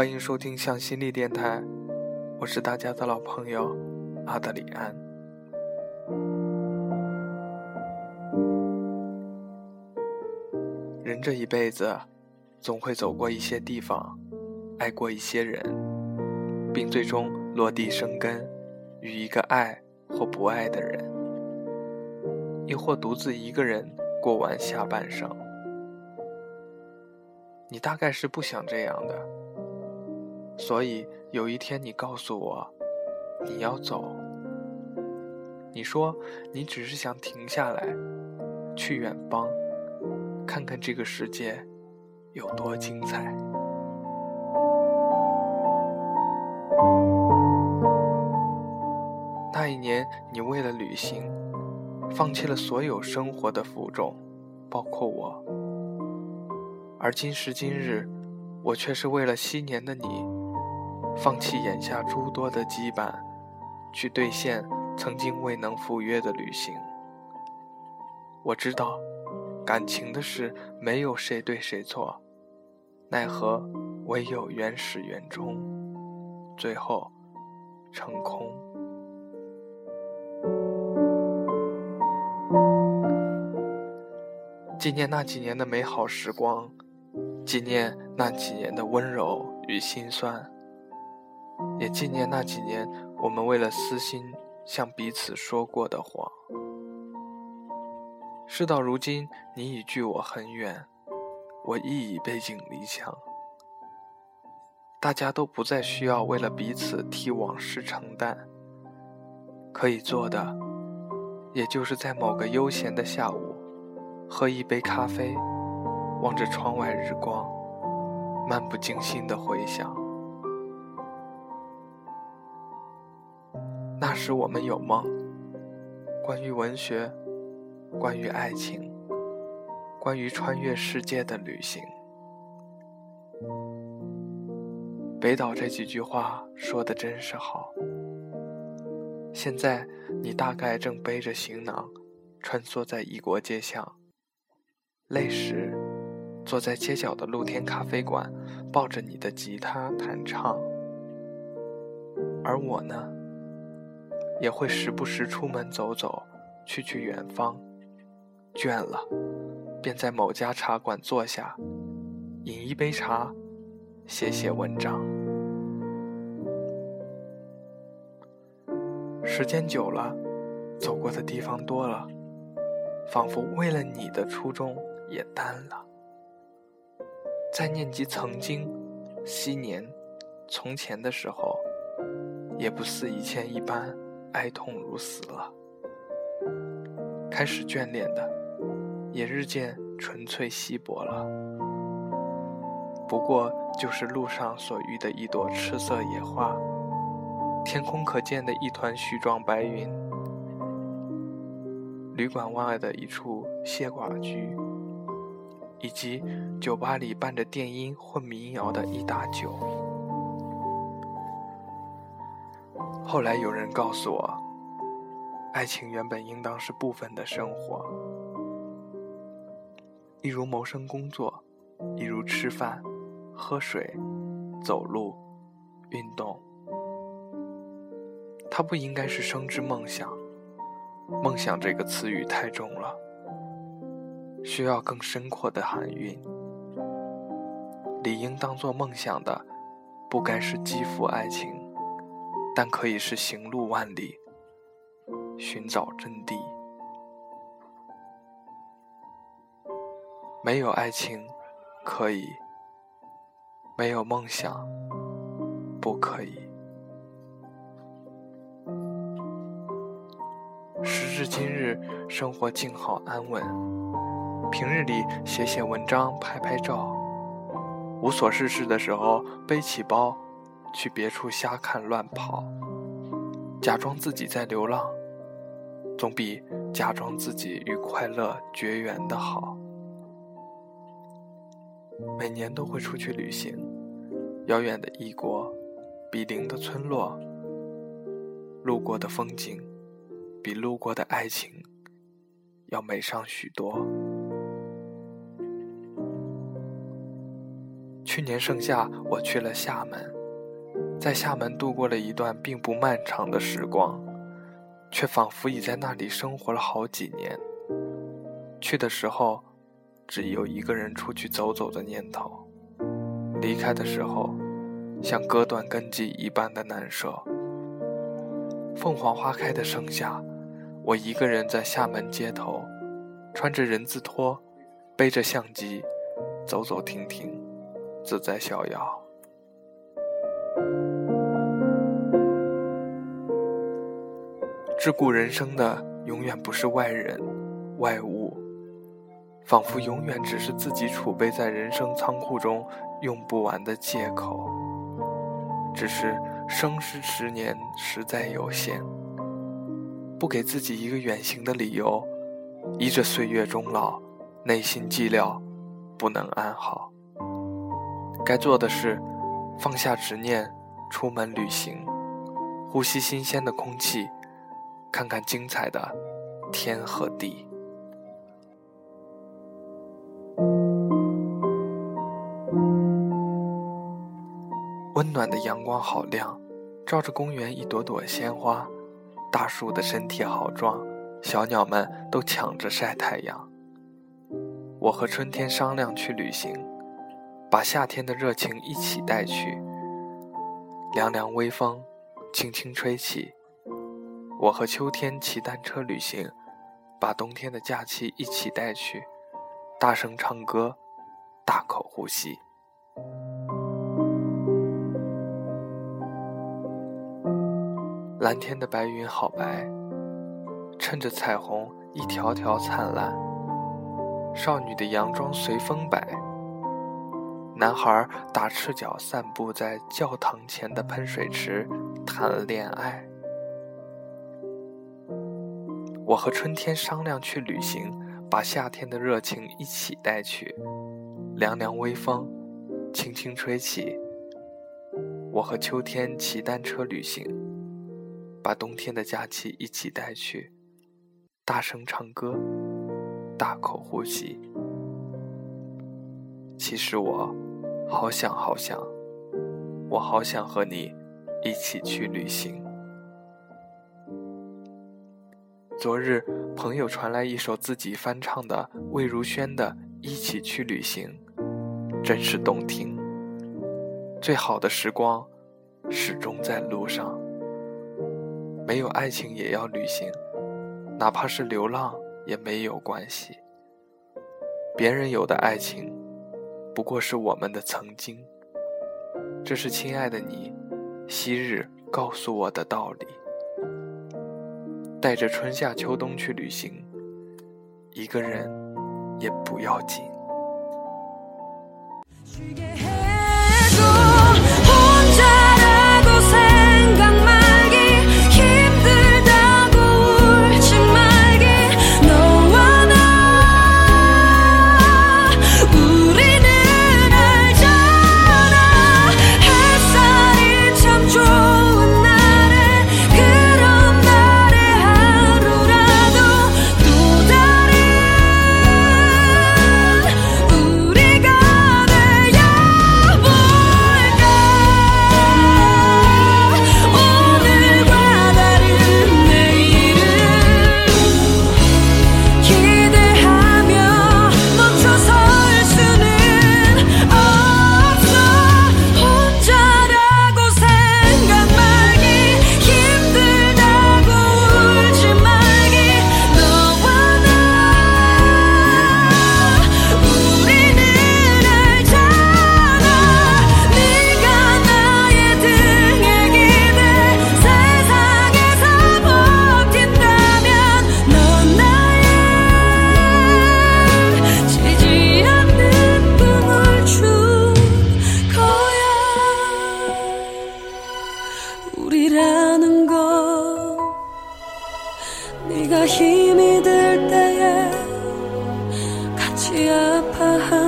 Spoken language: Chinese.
欢迎收听向心力电台，我是大家的老朋友阿德里安。人这一辈子，总会走过一些地方，爱过一些人，并最终落地生根，与一个爱或不爱的人，亦或独自一个人过完下半生。你大概是不想这样的，所以有一天你告诉我你要走。你说你只是想停下来，去远方，看看这个世界有多精彩。那一年，你为了旅行，放弃了所有生活的负重，包括我。而今时今日，我却是为了昔年的你，放弃眼下诸多的羁绊，去兑现曾经未能赴约的旅行。我知道，感情的事没有谁对谁错，奈何唯有缘始缘终，最后成空。纪念那几年的美好时光。纪念那几年的温柔与心酸，也纪念那几年我们为了私心向彼此说过的谎。事到如今，你已距我很远，我亦已背井离乡。大家都不再需要为了彼此替往事承担，可以做的，也就是在某个悠闲的下午，喝一杯咖啡。望着窗外日光，漫不经心的回想。那时我们有梦，关于文学，关于爱情，关于穿越世界的旅行。北岛这几句话说的真是好。现在你大概正背着行囊，穿梭在异国街巷，累时。坐在街角的露天咖啡馆，抱着你的吉他弹唱，而我呢，也会时不时出门走走，去去远方。倦了，便在某家茶馆坐下，饮一杯茶，写写文章。时间久了，走过的地方多了，仿佛为了你的初衷也淡了。在念及曾经、昔年、从前的时候，也不似以前一般哀痛如死了。开始眷恋的，也日渐纯粹稀薄了。不过就是路上所遇的一朵赤色野花，天空可见的一团絮状白云，旅馆外的一处谢寡居。以及酒吧里伴着电音混民谣的一打酒。后来有人告诉我，爱情原本应当是部分的生活，一如谋生工作，一如吃饭、喝水、走路、运动。它不应该是生之梦想，梦想这个词语太重了。需要更深阔的含蕴，理应当做梦想的，不该是肌肤爱情，但可以是行路万里，寻找真谛。没有爱情，可以；没有梦想，不可以。时至今日，生活静好安稳。平日里写写文章、拍拍照，无所事事的时候背起包，去别处瞎看乱跑，假装自己在流浪，总比假装自己与快乐绝缘的好。每年都会出去旅行，遥远的异国，比邻的村落，路过的风景，比路过的爱情要美上许多。去年盛夏，我去了厦门，在厦门度过了一段并不漫长的时光，却仿佛已在那里生活了好几年。去的时候，只有一个人出去走走的念头；离开的时候，像割断根基一般的难舍。凤凰花开的盛夏，我一个人在厦门街头，穿着人字拖，背着相机，走走停停，自在逍遥。桎梏人生的，永远不是外人、外物。仿佛永远只是自己储备在人生仓库中用不完的借口。只是生时十年实在有限，不给自己一个远行的理由，依着岁月终老，内心寂寥，不能安好。该做的是，放下执念，出门旅行，呼吸新鲜的空气，看看精彩的天和地。温暖的阳光好亮，照着公园一朵朵鲜花，大树的身体好壮，小鸟们都抢着晒太阳。我和春天商量去旅行，把夏天的热情一起带去。凉凉微风，轻轻吹起。我和秋天骑单车旅行，把冬天的假期一起带去。大声唱歌，大口呼吸。蓝天的白云好白，衬着彩虹一条条灿烂。少女的洋装随风摆，男孩打赤脚散步在教堂前的喷水池谈恋爱。我和春天商量去旅行，把夏天的热情一起带去。凉凉微风，轻轻吹起。我和秋天骑单车旅行。把冬天的假期一起带去，大声唱歌，大口呼吸。其实我好想好想，我好想和你一起去旅行。昨日朋友传来一首自己翻唱的魏如萱的《一起去旅行》，真是动听。最好的时光，始终在路上。没有爱情也要旅行，哪怕是流浪也没有关系。别人有的爱情，不过是我们的曾经。这是亲爱的你，昔日告诉我的道理。带着春夏秋冬去旅行，一个人也不要紧。 네가 힘이 들 때에 같이 아파하